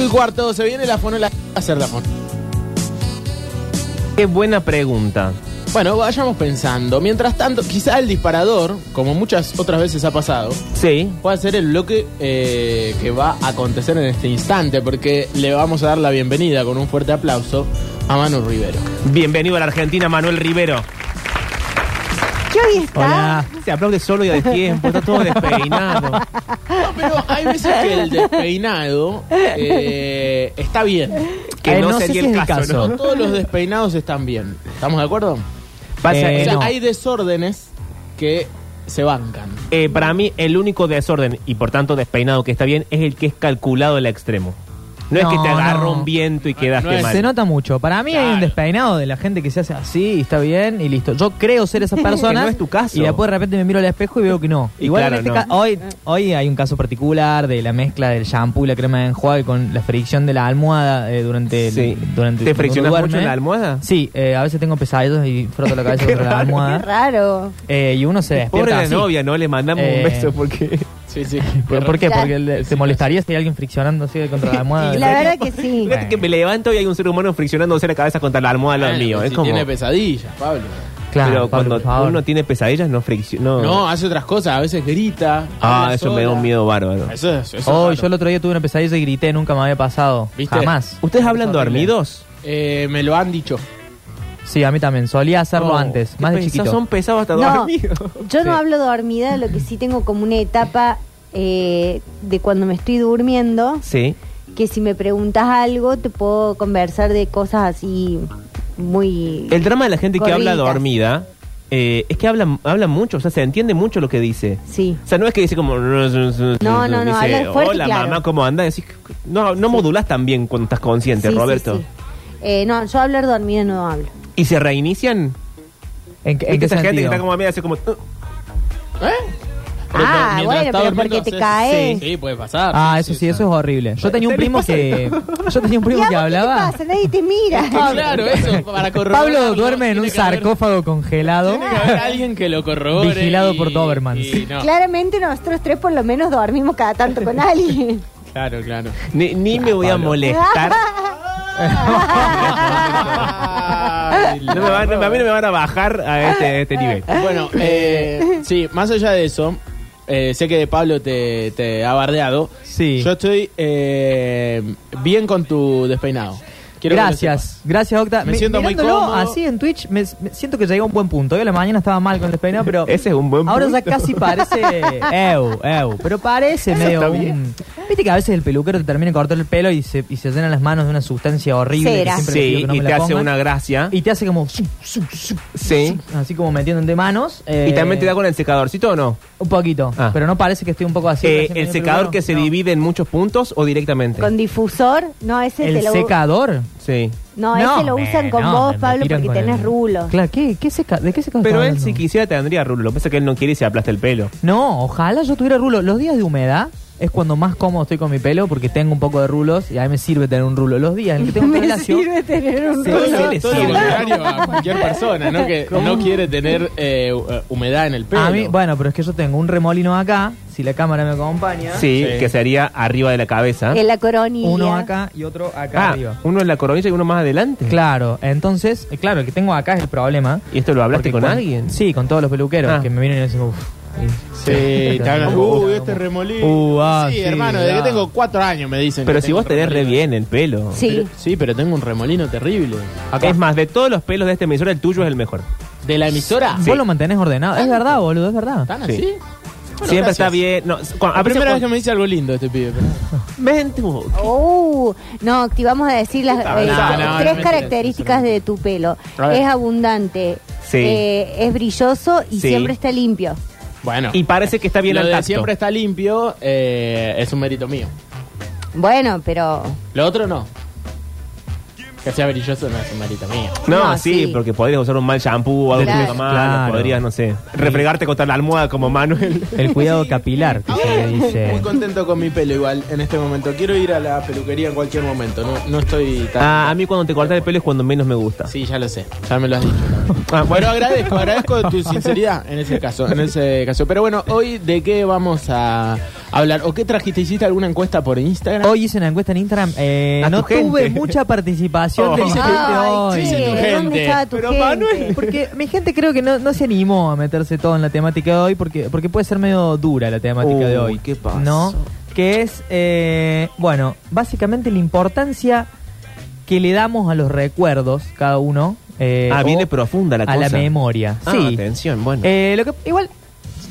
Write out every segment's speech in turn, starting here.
5 y cuarto, se viene la fonola a hacer la fono. Qué buena pregunta. Bueno, vayamos pensando. Mientras tanto, quizá el disparador, como muchas otras veces ha pasado, Sí. puede ser el bloque eh, que va a acontecer en este instante, porque le vamos a dar la bienvenida con un fuerte aplauso a Manu Rivero. Bienvenido a la Argentina, Manuel Rivero. ¿Qué hoy está? Hola. Se aplaude solo y a tiempo, está todo despeinado. No, pero hay veces que el despeinado eh, está bien. Que no, no sé sería si el es el caso, caso. No ¿no? todos los despeinados están bien. ¿Estamos de acuerdo? Pasa- Eh, o sea, no. hay desórdenes que se bancan. eh, para mí, el único desorden y por tanto despeinado que está bien es el que es calculado al extremo. No, es que te No, no. un viento y quedaste es- mal. Se nota mucho. Para mí hay un Claro. despeinado de la gente que se hace así y está bien y listo. Yo creo ser esa persona. no es tu caso. Y después de repente me miro al espejo y veo que no. Y Igual claro, en este no. ca- hoy, hoy hay un caso particular de la mezcla del shampoo y la crema de enjuague con la fricción de la almohada eh, durante, el- Sí. durante ¿Te cuando friccionas mucho duerme. en la almohada? Sí, eh, a veces tengo pesadillas y froto la cabeza Qué contra la raro, Qué almohada. raro. Eh, y uno se Pobre despierta la así. novia, ¿no? Le mandamos Eh, un beso porque... Sí, sí. ¿Por, por qué? Claro. Porque le- se molestaría si hay alguien friccionando así contra la almohada. Y la verdad que sí. Fíjate que me levanto y hay un ser humano friccionándose la cabeza contra la almohada al lado mío. Es si como... tiene pesadillas, Pablo. Claro, Pero Pablo, cuando favor. uno tiene pesadillas no fricciona. No. No, hace otras cosas, a veces grita. Ah, habla eso me da sola. un miedo bárbaro. Eso es. Eso es Hoy raro. yo el otro día tuve una pesadilla y grité, nunca me había pasado. ¿Viste? Jamás. ¿Ustedes hablan dormidos? Eh, me lo han dicho. Sí, a mí también. Solía hacerlo No, antes, qué más de pesados, chiquito. Son pesados hasta No, dormidos. yo no Sí. hablo dormida, lo que sí tengo como una etapa eh, de cuando me estoy durmiendo, Sí. que si me preguntas algo te puedo conversar de cosas así muy... El drama de la gente que habla Corriditas. dormida eh, es que habla, habla mucho, o sea, se entiende mucho lo que dice. Sí. O sea, no es que dice como... No, no, no, habla fuerte y Hola, claro". mamá, ¿cómo anda? Decís, no, no modulás tan bien cuando estás consciente, Sí, sí, Roberto. sí. Eh, no, yo hablar dormida no hablo. ¿Y se reinician? ¿En, qué- ¿En qué esa gente que sentido? está como a media hace como... "Uh". ¿Eh? Pero Ah, mientras bueno, está pero durmiendo porque te haces- caes. Sí, sí, puede pasar. Ah, eso sí, eso es horrible. Yo tenía un primo que... Yo tenía un primo ¿Y a que hablaba... ¿Qué te pasa? Nadie te mira. Claro, eso, para corroborarlo. Pablo duerme en un que haber- sarcófago congelado. Tiene que haber alguien que lo corrobore. Vigilado y- por Dobermans. y no. Claramente nosotros tres por lo menos dormimos cada tanto con alguien. Claro, claro. Ni, ni me voy a molestar. Ay, No me van- a mí no me van a bajar a este, a este nivel. Bueno, eh, sí, más allá de eso, eh, sé que Pablo te, te ha bardeado. Sí. Yo estoy eh, bien con tu despeinado. Quiero Gracias, gracias Octa. Me siento muy mirándolo cómodo. así en Twitch, me, me siento que llegué a un buen punto. Hoy a la mañana estaba mal con el despeinado, pero Ese es un buen ahora ya casi parece eu, eu, pero parece Eso medio un... Viste que a veces el peluquero te termina de cortar el pelo y se, y se llenan las manos de una sustancia horrible Cera. que siempre Sí, que no y me te la hace una gracia. y te hace como su, su, su, Sí. así como metiéndote manos. eh, ¿Y también te da con el secadorcito o no? un poquito, Ah. pero no parece que esté un poco así. Eh, ¿El secador peluquero. que se No. divide en muchos puntos o directamente? Con difusor, no, ese te ¿El lo secador? Sí. No, ese lo usan con no, vos, me Pablo, tiran porque con tenés el- rulos. Claro, ¿qué, qué seca, ¿de qué secador Pero estás él si quisiera tendría rulo. Lo que pasa es que él no quiere y se aplasta el pelo. No, ojalá yo tuviera rulo. Los días de humedad es cuando más cómodo estoy con mi pelo porque tengo un poco de rulos y a mí me sirve tener un rulo. Los días en que tengo un Me pelo sirve tener un rulo. le Todo lo sirve. contrario a cualquier persona, ¿no? Que no quiere tener eh, uh, humedad en el pelo. a mí, bueno, pero es que yo tengo un remolino acá, si la cámara me acompaña. Sí, Sí. que sería arriba de la cabeza. En la coronilla. Uno acá y otro acá Ah, arriba. uno en la coronilla y uno más adelante. Claro, entonces, eh, claro, el que tengo acá es el problema. ¿Y esto lo hablaste con alguien? Sí, con todos los peluqueros Ah. que me vienen y dicen, uff. Sí, te hablan, uy, este remolino. Uh, ah, sí, sí, hermano, desde ah. que tengo cuatro años me dicen. Pero que si tengo vos tenés re remolino. bien el pelo. Sí. Pero- sí, pero tengo un remolino terrible. Es más, de todos los pelos de este emisora, el tuyo es el mejor. ¿De la emisora? Vos lo mantenés ordenado. Es verdad, boludo, es verdad. ¿Están Sí. así? Bueno, Siempre gracias. está bien. No, cuando- La a primera vez que me dice algo lindo este pibe. pero-. Oh, no, te vamos a decir las eh, no, no, tres no, características de tu pelo. Es abundante, Sí. eh, es brilloso y Sí. siempre está limpio. Bueno. Y parece que está bien lo al de tacto. siempre está limpio eh, es un mérito mío. Bueno, pero Lo otro no. Que sea brilloso no es un mérito mío. No, No, sí, sí. porque podrías usar un mal shampoo o algo Claro. que te malo. Claro. Podrías, no sé, refregarte contra la almohada como Manuel. El cuidado capilar, que se le Muy dice. contento con mi pelo igual en este momento. Quiero ir a la peluquería en cualquier momento. No, no estoy tan... Ah, a mí cuando te cortas el pelo es cuando menos me gusta. Sí, ya lo sé. Ya me lo has dicho. Ah, Bueno, agradezco, agradezco tu sinceridad en ese caso, en ese caso. Pero bueno, hoy de qué vamos a, hablar. ¿O qué trajiste? ¿Hiciste alguna encuesta por Instagram? Hoy hice una encuesta en Instagram. eh, A no tu gente. tuve mucha participación Oh. de gente Ay, hoy. sí, che, tu ¿dónde gente. estaba tu Pero gente? Manuel, Porque mi gente creo que no, no se animó a meterse todo en la temática de hoy porque, porque puede ser medio dura la temática de Uy, hoy. ¿qué pasó? ¿No? Que es, eh, bueno, básicamente la importancia que le damos a los recuerdos, cada uno. eh, ah, viene profunda la a cosa. la memoria. Ah, sí. atención, bueno. Eh, lo que igual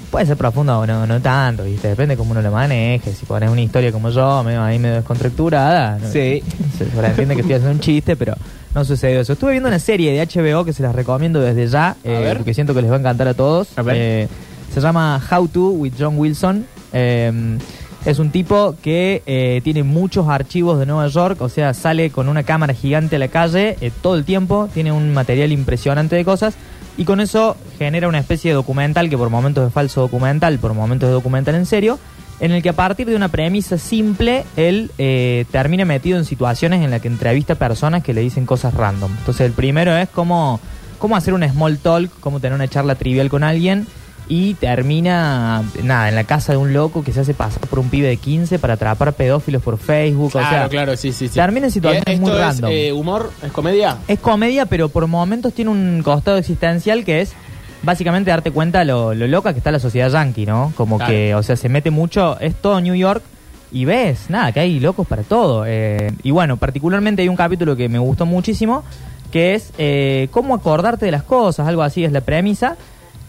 puede ser profundo o no, no tanto, ¿viste? Depende cómo uno lo maneje. Si pones una historia como yo, medio, ahí medio descontracturada, no- Sí. se sobreentiende que estoy haciendo un chiste, pero no sucedió eso. Estuve viendo una serie de HBO que se las recomiendo desde ya, eh, porque siento que les va a encantar a todos. A ver. Eh, se llama How to with John Wilson. Eh, es un tipo que eh, tiene muchos archivos de Nueva York, o sea, sale con una cámara gigante a la calle eh, todo el tiempo, tiene un material impresionante de cosas y con eso genera una especie de documental que por momentos es falso documental, por momentos es documental en serio, en el que a partir de una premisa simple él eh, termina metido en situaciones en las que entrevista personas que le dicen cosas random. Entonces el primero es cómo, cómo hacer un small talk, cómo tener una charla trivial con alguien y termina, nada, en la casa de un loco que se hace pasar por un pibe de 15 para atrapar pedófilos por Facebook. claro, o sea, claro, sí, sí, sí. termina en situaciones ¿Y esto muy es, random. eh, humor? ¿Es comedia? Es comedia, pero por momentos tiene un costado existencial que es básicamente darte cuenta lo, lo loca que está la sociedad yankee, ¿no? Como Claro. que, o sea, se mete mucho, es todo New York y ves, nada, que hay locos para todo. eh, y bueno, particularmente hay un capítulo que me gustó muchísimo, que es eh, cómo acordarte de las cosas, algo así es la premisa.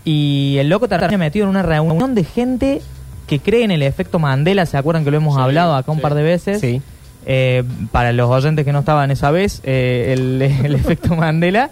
Y el loco termina metido en una reunión de gente que cree en el efecto Mandela, ¿se acuerdan que lo hemos Sí, hablado acá un sí. par de veces? Sí. Eh, para los oyentes que no estaban esa vez, eh, el, el efecto Mandela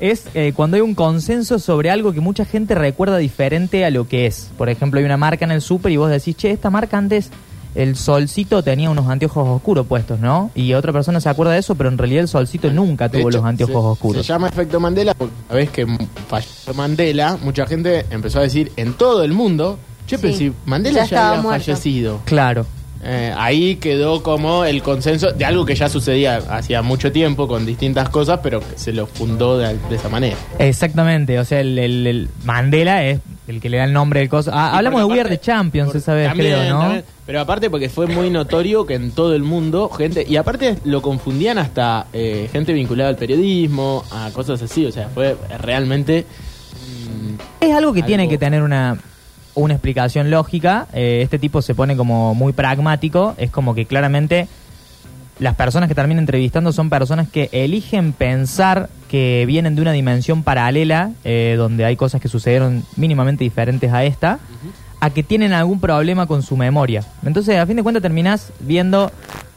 es eh, cuando hay un consenso sobre algo que mucha gente recuerda diferente a lo que es. Por ejemplo, hay una marca en el súper y vos decís, che, esta marca antes el solcito tenía unos anteojos oscuros puestos, ¿no? Y otra persona se acuerda de eso, pero en realidad el solcito nunca De tuvo hecho, los anteojos se- oscuros. Se llama efecto Mandela porque una vez que falleció Mandela, mucha gente empezó a decir en todo el mundo, che, pero Sí, si Mandela ya ya, había muerto. fallecido. Claro. Eh, ahí quedó como el consenso de algo que ya sucedía hacía mucho tiempo con distintas cosas, pero que se lo fundó de, de esa manera. Exactamente, o sea, el, el- el Mandela es el que le da el nombre del cosa. Ah, hablamos de We Are the Champions por- esa vez, también, creo, ¿no? también. pero aparte porque fue muy notorio que en todo el mundo gente y aparte lo confundían hasta eh, gente vinculada al periodismo, a cosas así, o sea, fue realmente mm, Es algo que tiene que tener una, una explicación lógica. Eh, este tipo se pone como muy pragmático. Es como que claramente las personas que terminan entrevistando son personas que eligen pensar que vienen de una dimensión paralela, eh, donde hay cosas que sucedieron mínimamente diferentes a esta, a que tienen algún problema con su memoria. Entonces, a fin de cuentas, terminás viendo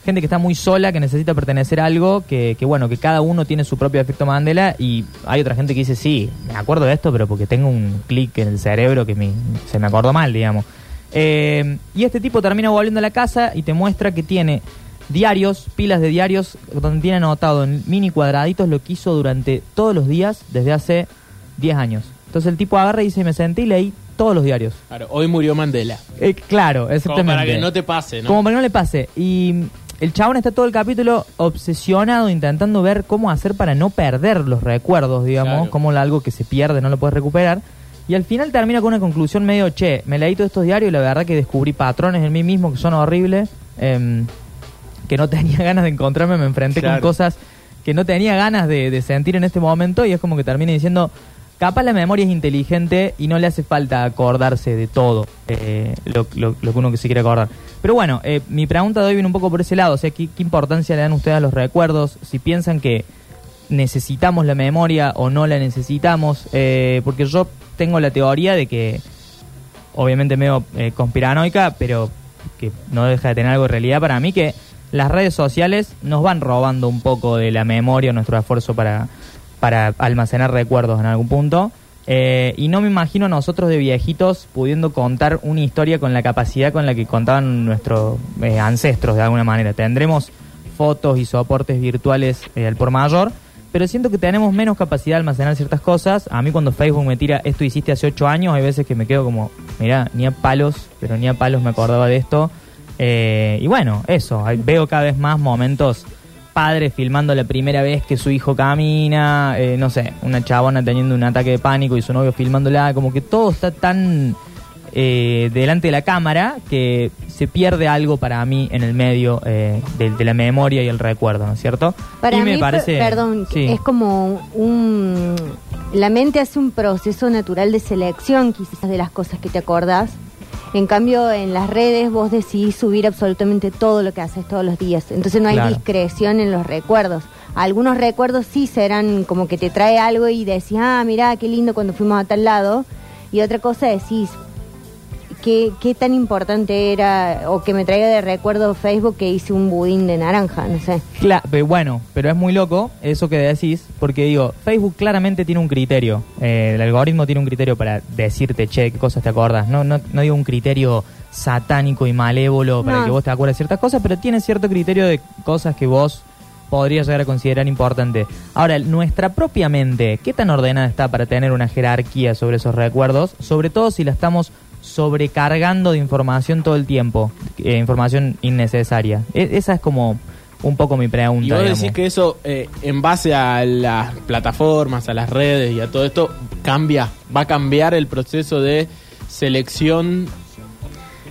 gente que está muy sola, que necesita pertenecer a algo, que, que bueno, que cada uno tiene su propio efecto Mandela, y hay otra gente que dice, sí, me acuerdo de esto, pero porque tengo un clic en el cerebro que me- se me acordó mal, digamos. Eh, y este tipo termina volviendo a la casa y te muestra que tiene diarios, pilas de diarios, donde tiene anotado en mini cuadraditos lo que hizo durante todos los días desde hace 10 años. Entonces el tipo agarra y dice, me senté y leí todos los diarios. claro, hoy murió Mandela. Eh, claro, Como exactamente. para que no te pase, ¿no? Como para que no le pase. Y mm, el chabón está todo el capítulo obsesionado intentando ver cómo hacer para no perder los recuerdos, digamos, Claro. como algo que se pierde no lo puedes recuperar. Y al final termina con una conclusión medio, che, me leí todos estos diarios y la verdad que descubrí patrones en mí mismo que son horribles, em, que no tenía ganas de encontrarme, me enfrenté Claro. con cosas que no tenía ganas de, de sentir en este momento y es como que termina diciendo, capaz la memoria es inteligente y no le hace falta acordarse de todo eh, lo, lo- lo que uno que se quiere acordar. Pero bueno, eh, mi pregunta de hoy viene un poco por ese lado, o sea, ¿qué, qué importancia le dan ustedes a los recuerdos? Si piensan que necesitamos la memoria o no la necesitamos, eh, porque yo tengo la teoría de que, obviamente medio eh, conspiranoica, pero que no deja de tener algo de realidad para mí, que las redes sociales nos van robando un poco de la memoria, nuestro esfuerzo para, para almacenar recuerdos en algún punto. Eh, y no me imagino a nosotros de viejitos pudiendo contar una historia con la capacidad con la que contaban nuestros eh, ancestros de alguna manera. Tendremos fotos y soportes virtuales eh, al por mayor, pero siento que tenemos menos capacidad de almacenar ciertas cosas. A mí cuando Facebook me tira esto hiciste hace ocho años, hay veces que me quedo como, mira, ni a palos, pero ni a palos me acordaba de esto. Eh, y bueno, eso, veo cada vez más momentos padres filmando la primera vez que su hijo camina, eh, no sé, una chabona teniendo un ataque de pánico y su novio filmándola, como que todo está tan eh, delante de la cámara que se pierde algo para mí en el medio eh, de, de la memoria y el recuerdo, ¿no es cierto? Para y mí, me parece, perdón, sí. es como un... La mente hace un proceso natural de selección quizás de las cosas que te acordás. En cambio, en las redes vos decidís subir absolutamente todo lo que haces todos los días. Entonces no hay Claro. discreción en los recuerdos. Algunos recuerdos sí serán como que te trae algo y decís, ah, mirá, qué lindo cuando fuimos a tal lado. Y otra cosa decís, qué, qué tan importante era o que me traiga de recuerdo Facebook que hice un budín de naranja, no sé. Cla- pero bueno, pero es muy loco eso que decís, porque digo, Facebook claramente tiene un criterio, eh, el algoritmo tiene un criterio para decirte, che, qué cosas te acordas, no, no, no digo un criterio satánico y malévolo para No. que vos te acuerdes de ciertas cosas, pero tiene cierto criterio de cosas que vos podrías llegar a considerar importante. Ahora, nuestra propia mente, ¿qué tan ordenada está para tener una jerarquía sobre esos recuerdos? Sobre todo si la estamos sobrecargando de información todo el tiempo, eh, información innecesaria. E- esa es como un poco mi pregunta. Y vos digamos. decís que eso, eh, en base a las plataformas, a las redes y a todo esto, cambia, va a cambiar el proceso de selección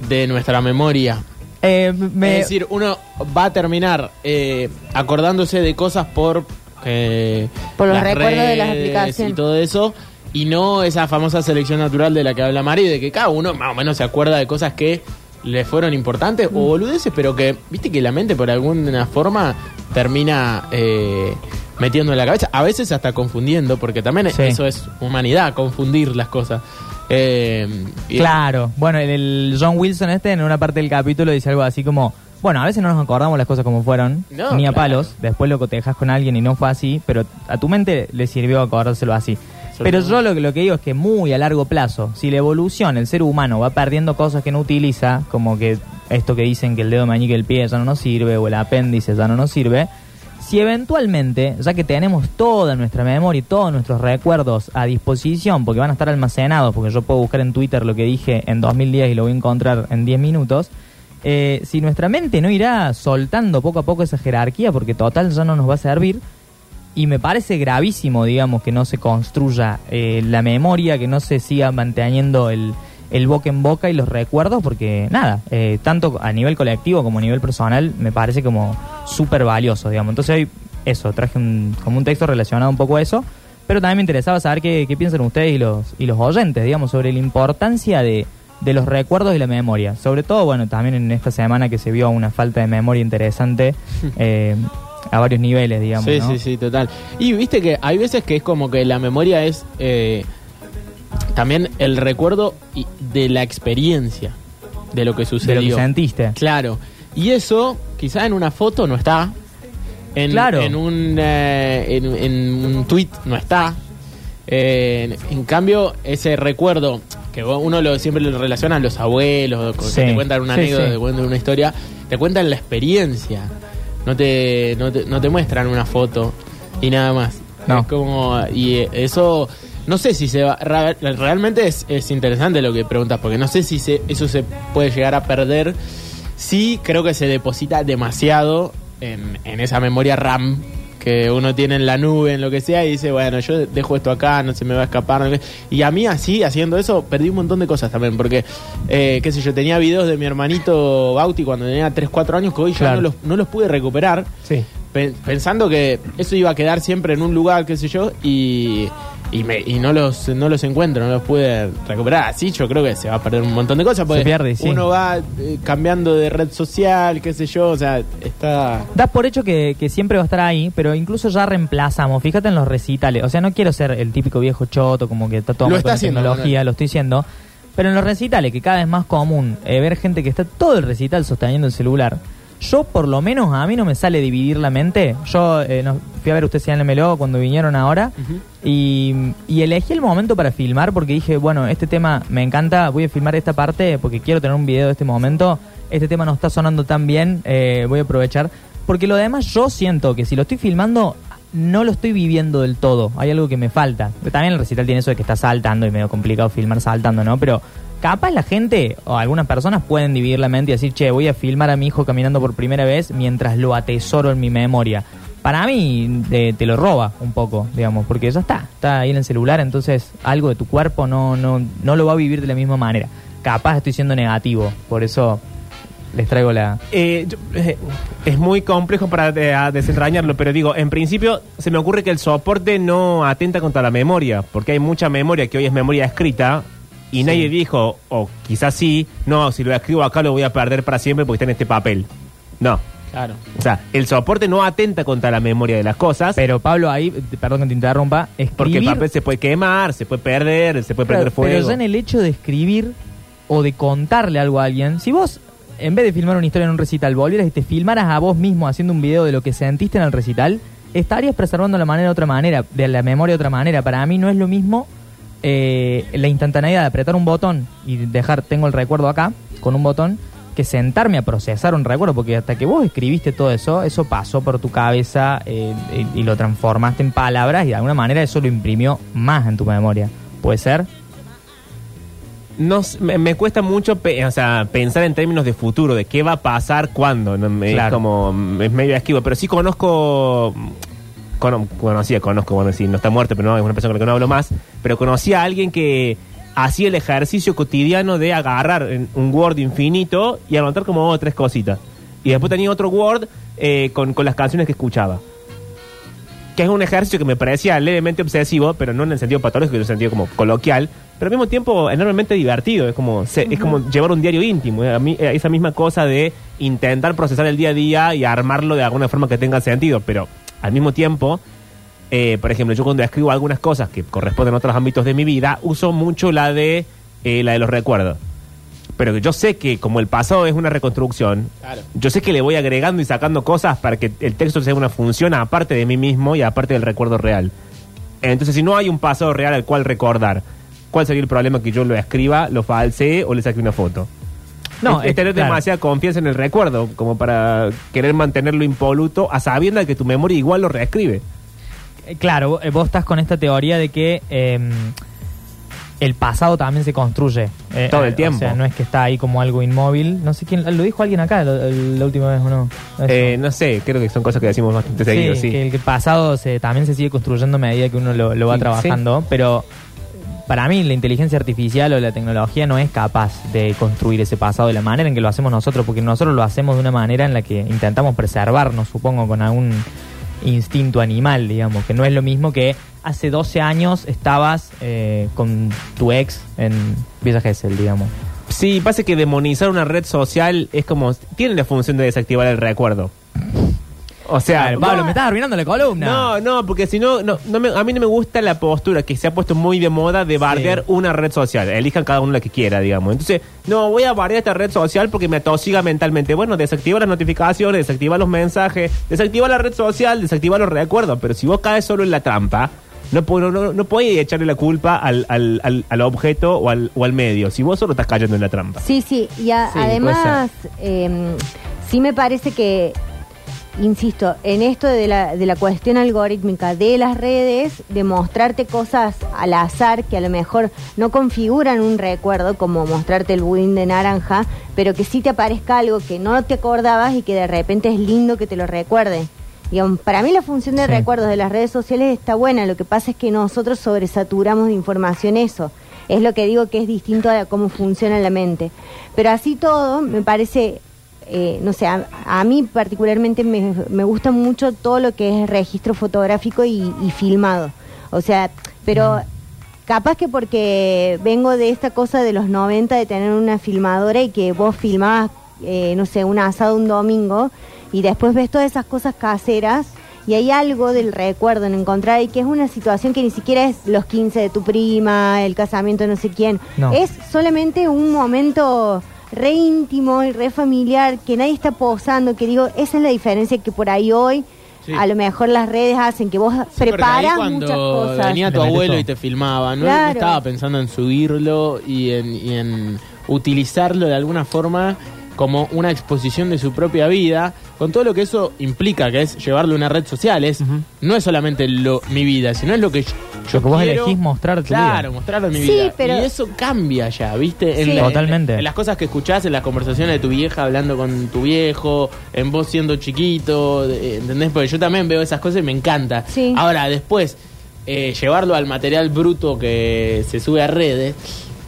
de nuestra memoria. Eh, me- Es decir, uno va a terminar eh, acordándose de cosas por... eh, Por los las recuerdos de las aplicaciones. Y todo eso, y no esa famosa selección natural de la que habla Mari, de que cada uno más o menos se acuerda de cosas que le fueron importantes Mm. o boludeces, pero que, viste que la mente por alguna forma termina eh, metiendo en la cabeza, a veces hasta confundiendo, porque también Sí. eso es humanidad, confundir las cosas. Eh, y- Claro, bueno, el, el John Wilson este en una parte del capítulo dice algo así como, bueno, a veces no nos acordamos las cosas como fueron, No, ni a claro. palos, después lo cotejas con alguien y no fue así, pero a tu mente le sirvió acordárselo así. Pero yo lo, que- lo que digo es que muy a largo plazo, si la evolución, el ser humano va perdiendo cosas que no utiliza, como que esto que dicen que el dedo meñique del pie ya no nos sirve o el apéndice ya no nos sirve, si eventualmente, ya que tenemos toda nuestra memoria y todos nuestros recuerdos a disposición, porque van a estar almacenados, porque yo puedo buscar en Twitter lo que dije en 2010 y lo voy a encontrar en 10 minutos, eh, si nuestra mente no irá soltando poco a poco esa jerarquía, porque total ya no nos va a servir, y me parece gravísimo, digamos, que no se construya eh, la memoria, que no se siga manteniendo el, el boca en boca y los recuerdos, porque nada, eh, tanto a nivel colectivo como a nivel personal, me parece como súper valioso, digamos. Entonces hoy, eso, traje un, como un texto relacionado un poco a eso, pero también me interesaba saber qué, qué piensan ustedes y los, y los oyentes, digamos, sobre la importancia de, de los recuerdos y la memoria. Sobre todo, bueno, también en esta semana que se vio una falta de memoria interesante eh, a varios niveles, digamos. Sí, ¿no? sí, sí, total. Y viste que hay veces que es como que la memoria es eh, también el recuerdo de la experiencia, de lo que De sucedió. lo que sentiste. Claro. Y eso, quizá en una foto no está. En, Claro. en un, eh, en, en un tweet no está. Eh, en, cambio, ese recuerdo que uno lo, siempre lo relaciona a los abuelos, Sí. que te cuentan una Sí, anécdota, sí. te cuentan una historia, te cuentan la experiencia. No te, no te, no te muestran una foto y nada más. No. Es como, y eso, no sé si se va, realmente es, es interesante lo que preguntas, porque no sé si se, eso se puede llegar a perder. Sí, creo que se deposita demasiado en, en esa memoria RAM que uno tiene en la nube, en lo que sea, y dice, bueno, yo dejo esto acá, no se me va a escapar. Y a mí así, haciendo eso, perdí un montón de cosas también, porque, eh, qué sé yo, tenía videos de mi hermanito Bauti cuando tenía 3, 4 años que hoy ya Claro. no los, no los pude recuperar Sí. pensando que eso iba a quedar siempre en un lugar, qué sé yo, y, y, me, y no los no los encuentro, no los pude recuperar. Así yo creo que se va a perder un montón de cosas, porque Se pierde, sí. uno va eh, cambiando de red social, qué sé yo, o sea, está... Das por hecho que, que siempre va a estar ahí, pero incluso ya reemplazamos. Fíjate en los recitales. O sea, no quiero ser el típico viejo choto, como que está todo Lo mal está con la haciendo, tecnología, lo estoy diciendo. Pero en los recitales, que cada vez más común eh, ver gente que está todo el recital sosteniendo el celular. Yo, por lo menos, a mí no me sale dividir la mente. Yo eh, no- fui a ver ustedes en el Melo cuando vinieron ahora. Y, y elegí el momento para filmar porque dije, bueno, este tema me encanta, voy a filmar esta parte porque quiero tener un video de este momento. Este tema no está sonando tan bien, eh, voy a aprovechar. Porque lo demás yo siento que si lo estoy filmando, no lo estoy viviendo del todo. Hay algo que me falta. También el recital tiene eso de que está saltando y medio complicado filmar saltando, ¿no? Pero capaz la gente o algunas personas pueden dividir la mente y decir, che, voy a filmar a mi hijo caminando por primera vez mientras lo atesoro en mi memoria. Para mí te lo roba un poco, digamos, porque ya está, está ahí en el celular, entonces algo de tu cuerpo no, no, no lo va a vivir de la misma manera. capaz estoy siendo negativo. Por eso les traigo la... Eh, yo- eh, es muy complejo para eh, desentrañarlo, pero digo, en principio se me ocurre que el soporte no atenta contra la memoria, porque hay mucha memoria que hoy es memoria escrita y nadie dijo, o quizás sí, no, si lo escribo acá lo voy a perder para siempre porque está en este papel. No. Claro. O sea, el soporte no atenta contra la memoria de las cosas, Pero Pablo, ahí, perdón que te interrumpa, escribir... porque el papel se puede quemar, se puede perder, se puede prender fuego. Pero ya en el hecho de escribir o de contarle algo a alguien, si vos, en vez de filmar una historia en un recital, volvieras y te filmaras a vos mismo haciendo un video de lo que sentiste en el recital, estarías preservando la manera de otra manera, de la memoria de otra manera. Para mí no es lo mismo eh, la instantaneidad de apretar un botón y dejar, tengo el recuerdo acá, con un botón, que sentarme a procesar un recuerdo, porque hasta que vos escribiste todo eso, eso pasó por tu cabeza eh, y, y lo transformaste en palabras y de alguna manera eso lo imprimió más en tu memoria. ¿Puede ser? No, me, me cuesta mucho pe- o sea, pensar en términos de futuro, de qué va a pasar cuándo. ¿no? Me- Claro. Es como, es medio esquivo, pero sí conozco, cono- conocía, conozco, bueno, sí, no está muerto, pero no, es una persona con la que no hablo más, pero conocí a alguien que hacía el ejercicio cotidiano de agarrar en un Word infinito y anotar como dos o tres cositas. Y después tenía otro Word eh, con, con las canciones que escuchaba. Que es un ejercicio que me parecía levemente obsesivo, pero no en el sentido patológico, en el sentido como coloquial, pero al mismo tiempo enormemente divertido. Es como, se- es como llevar un diario íntimo. eh, A mí, eh, esa misma cosa de intentar procesar el día a día y armarlo de alguna forma que tenga sentido, pero al mismo tiempo, eh, por ejemplo, yo cuando escribo algunas cosas que corresponden a otros ámbitos de mi vida, uso mucho la de, eh, la de los recuerdos. Pero que yo sé que como el pasado es una reconstrucción, Claro. yo sé que le voy agregando y sacando cosas para que el texto sea una función aparte de mí mismo y aparte del recuerdo real. Entonces, si no hay un pasado real al cual recordar, ¿cuál sería el problema que yo lo escriba, lo falsee o le saque una foto? No, es, tener claro. demasiada confianza en el recuerdo, como para querer mantenerlo impoluto, a sabiendas de que tu memoria igual lo reescribe. Eh, Claro, eh, vos estás con esta teoría de que eh, el pasado también se construye. eh, Todo el tiempo. O sea, no es que está ahí como algo inmóvil. No sé quién, lo dijo alguien acá la última vez o no. Eh, no sé, creo que son cosas que decimos bastante seguido, sí. que el pasado se, también se sigue construyendo a medida que uno lo, lo va Sí, trabajando, pero para mí la inteligencia artificial o la tecnología no es capaz de construir ese pasado de la manera en que lo hacemos nosotros, porque nosotros lo hacemos de una manera en la que intentamos preservarnos, supongo, con algún instinto animal, digamos, que no es lo mismo que hace 12 años estabas eh, con tu ex en Villa Gesell, digamos. Sí, pasa que demonizar una red social es como. Tiene la función de desactivar el recuerdo. O sea. Claro, Pablo, me estás arruinando la columna. No, no, porque si no, no, no me- a mí no me gusta la postura que se ha puesto muy de moda de bardear una red social. Elijan cada uno la que quiera, digamos. Entonces, no, voy a bardear esta red social porque me atosiga mentalmente. Bueno, desactiva las notificaciones, desactiva los mensajes, desactiva la red social, desactiva los recuerdos. Pero si vos caes solo en la trampa, no, puedo- no, no, podés echarle la culpa al, al, al, al objeto o al, o al medio. Si vos solo estás cayendo en la trampa. Sí, sí, y a- Sí, además eh, sí me parece que, insisto, en esto de la, de la cuestión algorítmica de las redes, de mostrarte cosas al azar que a lo mejor no configuran un recuerdo, como mostrarte el budín de naranja, pero que sí te aparezca algo que no te acordabas y que de repente es lindo que te lo recuerde. Digamos, para mí la función de Sí. recuerdos de las redes sociales está buena, lo que pasa es que nosotros sobresaturamos de información eso. Es lo que digo que es distinto a cómo funciona la mente. Pero así todo, me parece, eh, no sé, a, a mí particularmente me, me gusta mucho todo lo que es registro fotográfico y, y filmado. O sea, pero capaz que porque vengo de esta cosa de los 90 de tener una filmadora y que vos filmabas, eh, no sé, un asado un domingo y después ves todas esas cosas caseras y hay algo del recuerdo en encontrar ahí que es una situación que ni siquiera es los 15 de tu prima, el casamiento de no sé quién. No. Es solamente un momento re íntimo y re familiar que nadie está posando, que digo, esa es la diferencia que por ahí hoy Sí. a lo mejor las redes hacen que vos Sí, porque ahí preparas cuando muchas cosas. venía tu abuelo y te filmaba, no, Claro. No estaba pensando en subirlo y en, y en utilizarlo de alguna forma como una exposición de su propia vida, con todo lo que eso implica, que es llevarlo a una red social. Es, No es solamente lo, mi vida, sino es lo que yo, yo Lo que vos quiero, elegís mostrar tu Claro, vida. mostrarlo en mi Sí, vida. pero- Y eso cambia ya, ¿viste? En Sí. la- Totalmente. En, las cosas que escuchás, en las conversaciones de tu vieja hablando con tu viejo, en vos siendo chiquito, ¿entendés? Porque yo también veo esas cosas y me encanta. Sí. Ahora, después, eh, llevarlo al material bruto que se sube a redes,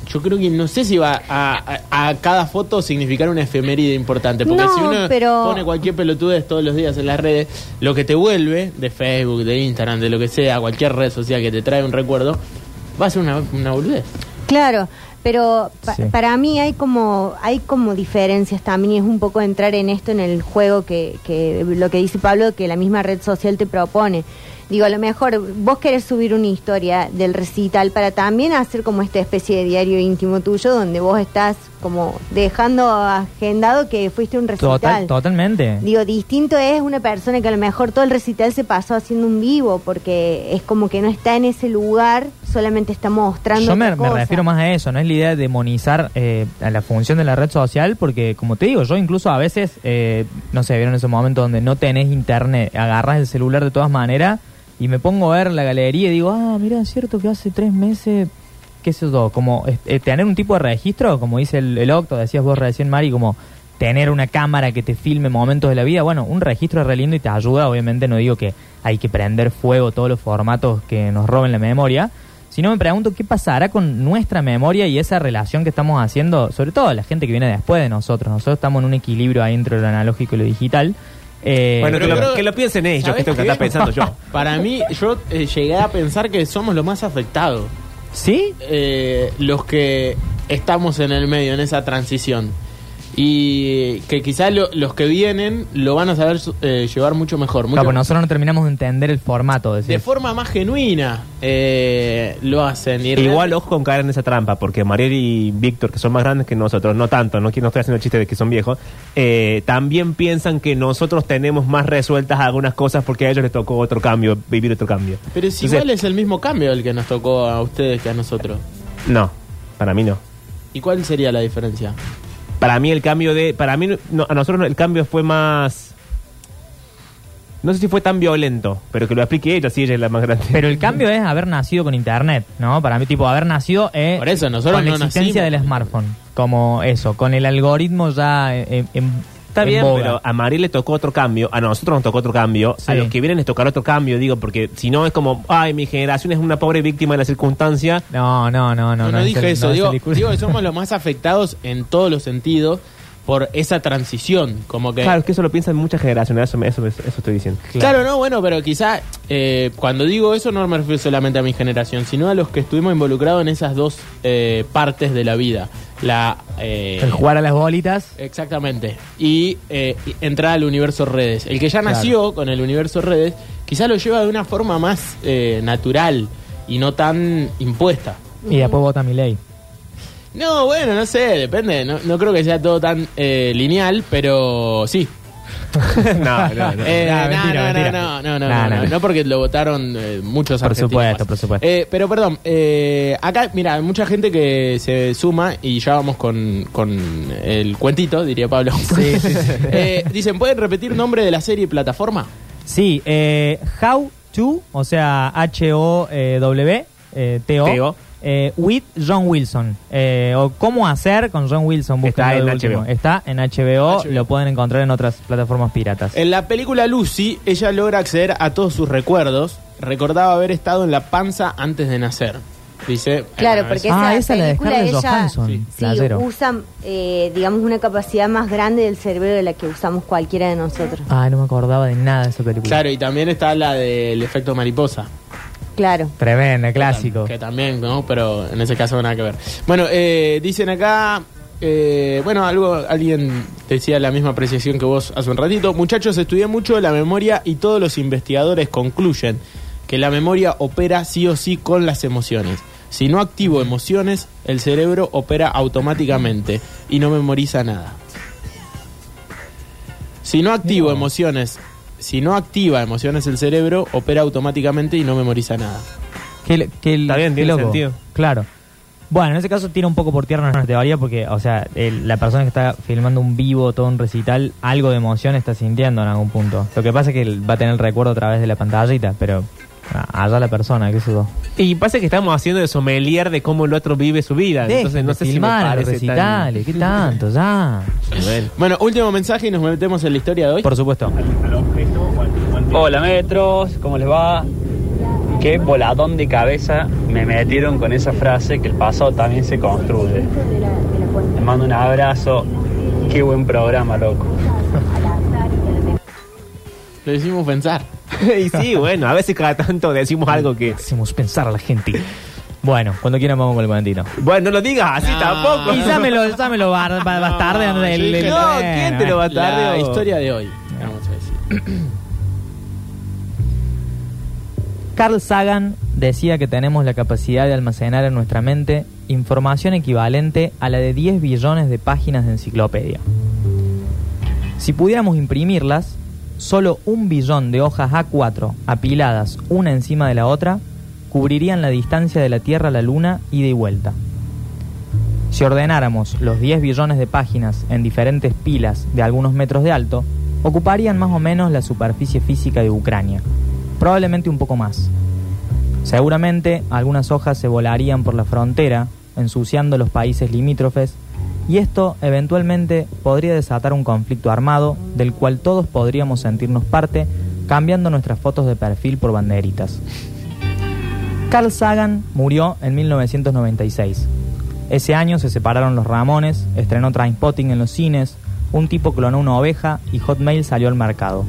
yo creo que no sé si va a, a- a cada foto significar una efeméride importante. Porque No, si uno pero- pone cualquier pelotudez todos los días en las redes, lo que te vuelve de Facebook, de Instagram, de lo que sea, cualquier red social que te trae un recuerdo, va a ser una, una boludez. Claro, pero pa- Sí. para mí hay como hay como diferencias también y es un poco entrar en esto en el juego que, que lo que dice Pablo que la misma red social te propone. Digo, a lo mejor vos querés subir una historia del recital para también hacer como esta especie de diario íntimo tuyo donde vos estás como dejando agendado que fuiste a un recital. Total, totalmente. Digo, distinto es una persona que a lo mejor todo el recital se pasó haciendo un vivo, porque es como que no está en ese lugar, solamente está mostrando. Yo me, refiero más a eso, no es la idea de demonizar eh, a la función de la red social, porque como te digo, yo incluso a veces, eh, no sé, vieron ese momento donde no tenés internet, agarras el celular de todas maneras y me pongo a ver la galería y digo, ah, mira, es cierto que hace tres meses, qué sé yo, como eh, tener un tipo de registro, como dice el, el Octo, decías vos recién, Mari, como tener una cámara que te filme momentos de la vida, bueno, un registro es re lindo y te ayuda, obviamente no digo que hay que prender fuego todos los formatos que nos roben la memoria, sino me pregunto qué pasará con nuestra memoria y esa relación que estamos haciendo, sobre todo la gente que viene después de nosotros, nosotros estamos en un equilibrio ahí entre lo analógico y lo digital. Eh, Bueno, que lo, creo- que lo piensen ellos, ¿Sabés que tengo que estar pensando yo. Para mí, yo eh, llegué a pensar que somos los más afectados. ¿Sí? eh, los que estamos en el medio, en esa transición. Y que quizás lo- los que vienen lo van a saber eh, llevar mucho mejor. mucho Claro, pues nosotros no terminamos de entender el formato. decís. de forma más genuina eh, lo hacen. Y Igual ojo con caer en esa trampa, porque Mariel y Víctor, que son más grandes que nosotros, no tanto, no, no estoy haciendo el chiste de que son viejos, eh, también piensan que nosotros tenemos más resueltas algunas cosas porque a ellos les tocó otro cambio, vivir otro cambio. Pero si Entonces, igual es el mismo cambio el que nos tocó a ustedes que a nosotros. No, para mí no. ¿Y cuál sería la diferencia? Para mí el cambio de... Para mí, no, a nosotros el cambio fue más... No sé si fue tan violento, pero que lo explique ella, si ella es la más grande. Pero el cambio es haber nacido con internet, ¿no? Para mí, tipo, haber nacido eh, Por eso, nosotros con la existencia nacimos. del smartphone. Como eso, con el algoritmo ya en, en- Está en bien, boga. pero a Mariel le tocó otro cambio, a nosotros nos tocó otro cambio, Sí. a los que vienen les tocará otro cambio, digo, porque si no es como, ay, mi generación es una pobre víctima de la circunstancia. No, no, no, no. No, no, es dije eso. no digo, digo que somos los más afectados en todos los sentidos por esa transición. Como que. Claro, es que eso lo piensan muchas generaciones, eso, eso estoy diciendo. Claro, no, bueno, pero quizá eh, cuando digo eso no me refiero solamente a mi generación, sino a los que estuvimos involucrados en esas dos eh, partes de la vida. La, eh, El jugar a las bolitas. Exactamente. Y eh, entrar al universo redes. El que ya Claro. nació con el universo redes, quizá lo lleva de una forma más eh, natural y no tan impuesta. Y después vota mi ley. No, bueno, no sé, depende. No, no creo que sea todo tan eh, lineal, pero sí. no, no, no. Eh, No, no, mentira, no, mentira. no, no, no, No, no, no, no, no. no porque lo votaron eh, muchos Por argentinos supuesto, por supuesto. Eh, pero perdón, eh, acá, mira, hay mucha gente que se suma y ya vamos con, con el cuentito, diría Pablo. Sí, sí, sí. Eh, dicen, ¿pueden repetir nombre de la serie y plataforma? Sí, eh, How to, o sea, H-O-W, eh, T-O, T-O. Eh, with John Wilson. Eh, o cómo hacer con John Wilson. Está en de último. HBO. Está en HBO, HBO. lo pueden encontrar en otras plataformas piratas. En la película Lucy, ella logra acceder a todos sus recuerdos. Recordaba haber estado en la panza antes de nacer. Dice. Claro, eh, porque Ah, esa, esa la de película Scarlett ella Johansson, sí, playero. usa, eh, digamos, una capacidad más grande del cerebro de la que usamos cualquiera de nosotros. Ah, no me acordaba de nada de esa película. Claro, y también está la del efecto mariposa. Claro. Tremenda, clásico. Que también, ¿no? Pero en ese caso nada que ver. Bueno, eh, dicen acá. eh, bueno, algo alguien decía la misma apreciación que vos hace un ratito. Muchachos, estudié mucho la memoria y todos los investigadores concluyen que la memoria opera sí o sí con las emociones. Si no activo emociones, el cerebro opera automáticamente y no memoriza nada. Si no activo emociones, si no activa emociones el cerebro, opera automáticamente y no memoriza nada. Qué, qué- Está bien, qué tiene loco. sentido. Claro. Bueno, en ese caso tira un poco por tierra nuestra teoría porque, o sea, el- la persona que está filmando un vivo, todo un recital, algo de emoción está sintiendo en algún punto. Lo que pasa es que él va a tener el recuerdo a través de la pantallita, pero allá la persona, qué sé yo. Y pasa que estamos haciendo de sommelier de cómo el otro vive su vida. Dejen Entonces no de sé si me filmar parece tan- recitales, ¿qué tanto? Ya. Bueno. Bueno, último mensaje y nos metemos en la historia de hoy. Por supuesto. Hola metros, ¿cómo les va? Qué voladón de cabeza me metieron con esa frase que el pasado también se construye. Les mando un abrazo. Qué buen programa, loco. Lo hicimos pensar. y sí, bueno, a veces cada tanto decimos algo que. Hacemos pensar a la gente. Bueno, cuando quieran vamos con el momentito. Bueno, no lo digas así No. tampoco. Quizá me lo, ya me lo bar- ba- bastardean No, el- el- No, ¿quién te lo va a La tardar? historia de hoy. Vamos a decir. Carl Sagan decía que tenemos la capacidad de almacenar en nuestra mente información equivalente a la de 10 billones de páginas de enciclopedia. Si pudiéramos imprimirlas, solo un billón de hojas A4 apiladas una encima de la otra cubrirían la distancia de la Tierra a la Luna ida y vuelta. Si ordenáramos los 10 billones de páginas en diferentes pilas de algunos metros de alto, ocuparían más o menos la superficie física de Ucrania, probablemente un poco más. Seguramente algunas hojas se volarían por la frontera, ensuciando los países limítrofes, y esto eventualmente podría desatar un conflicto armado del cual todos podríamos sentirnos parte, cambiando nuestras fotos de perfil por banderitas. Carl Sagan murió en 1996. Ese año se separaron los Ramones, estrenó Trainspotting en los cines, un tipo clonó una oveja y Hotmail salió al mercado.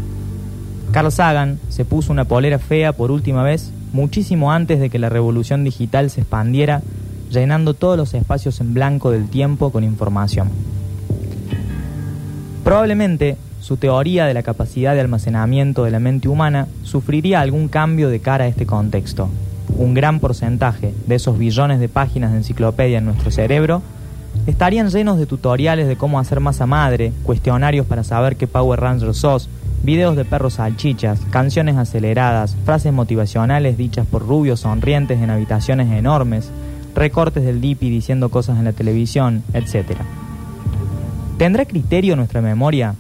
Carl Sagan se puso una polera fea por última vez muchísimo antes de que la revolución digital se expandiera, llenando todos los espacios en blanco del tiempo con información. Probablemente su teoría de la capacidad de almacenamiento de la mente humana sufriría algún cambio de cara a este contexto. Un gran porcentaje de esos billones de páginas de enciclopedia en nuestro cerebro estarían llenos de tutoriales de cómo hacer masa madre, cuestionarios para saber qué Power Ranger sos, videos de perros salchichas, canciones aceleradas, frases motivacionales dichas por rubios sonrientes en habitaciones enormes, recortes del Dipi diciendo cosas en la televisión, etc. ¿Tendrá criterio nuestra memoria?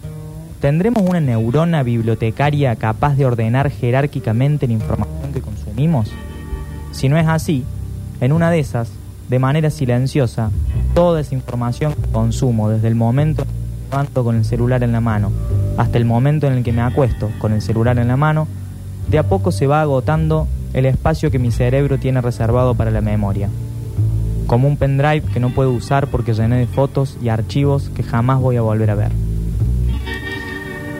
¿Tendremos una neurona bibliotecaria capaz de ordenar jerárquicamente la información que consumimos? Si no es así, en una de esas, de manera silenciosa, toda esa información que consumo desde el momento en que me levanto con el celular en la mano hasta el momento en el que me acuesto con el celular en la mano, de a poco se va agotando el espacio que mi cerebro tiene reservado para la memoria. Como un pendrive que no puedo usar porque llené de fotos y archivos que jamás voy a volver a ver.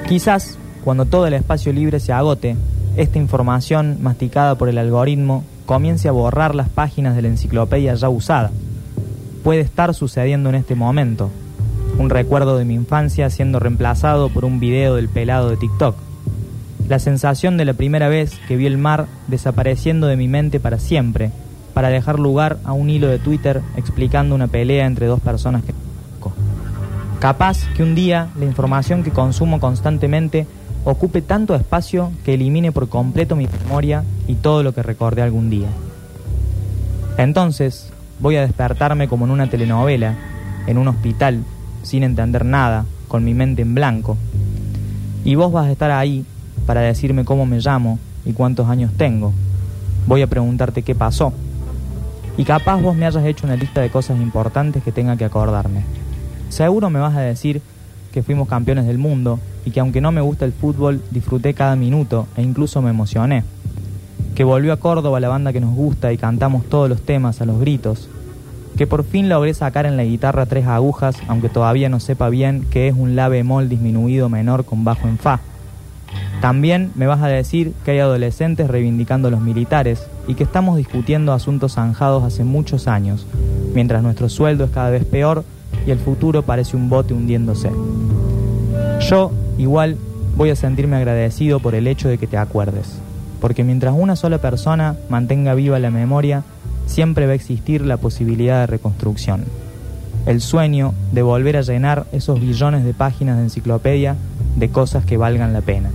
Quizás, cuando todo el espacio libre se agote, esta información masticada por el algoritmo comience a borrar las páginas de la enciclopedia ya usada. Puede estar sucediendo en este momento. Un recuerdo de mi infancia siendo reemplazado por un video del pelado de TikTok. La sensación de la primera vez que vi el mar desapareciendo de mi mente para siempre, para dejar lugar a un hilo de Twitter explicando una pelea entre dos personas que. Capaz que un día la información que consumo constantemente ocupe tanto espacio que elimine por completo mi memoria y todo lo que recordé algún día. Entonces voy a despertarme como en una telenovela, en un hospital, sin entender nada, con mi mente en blanco. Y vos vas a estar ahí para decirme cómo me llamo y cuántos años tengo. Voy a preguntarte qué pasó. Y capaz vos me hayas hecho una lista de cosas importantes que tenga que acordarme. Seguro me vas a decir que fuimos campeones del mundo y que aunque no me gusta el fútbol, disfruté cada minuto e incluso me emocioné. Que volvió a Córdoba la banda que nos gusta y cantamos todos los temas a los gritos. Que por fin logré sacar en la guitarra tres agujas, aunque todavía no sepa bien que es un la bemol disminuido menor con bajo en fa. También me vas a decir que hay adolescentes reivindicando a los militares y que estamos discutiendo asuntos zanjados hace muchos años, mientras nuestro sueldo es cada vez peor y el futuro parece un bote hundiéndose. Yo, igual, voy a sentirme agradecido por el hecho de que te acuerdes, porque mientras una sola persona mantenga viva la memoria, siempre va a existir la posibilidad de reconstrucción. El sueño de volver a llenar esos billones de páginas de enciclopedia de cosas que valgan la pena.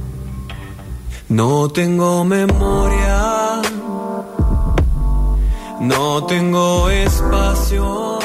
No tengo memoria, no tengo espacio.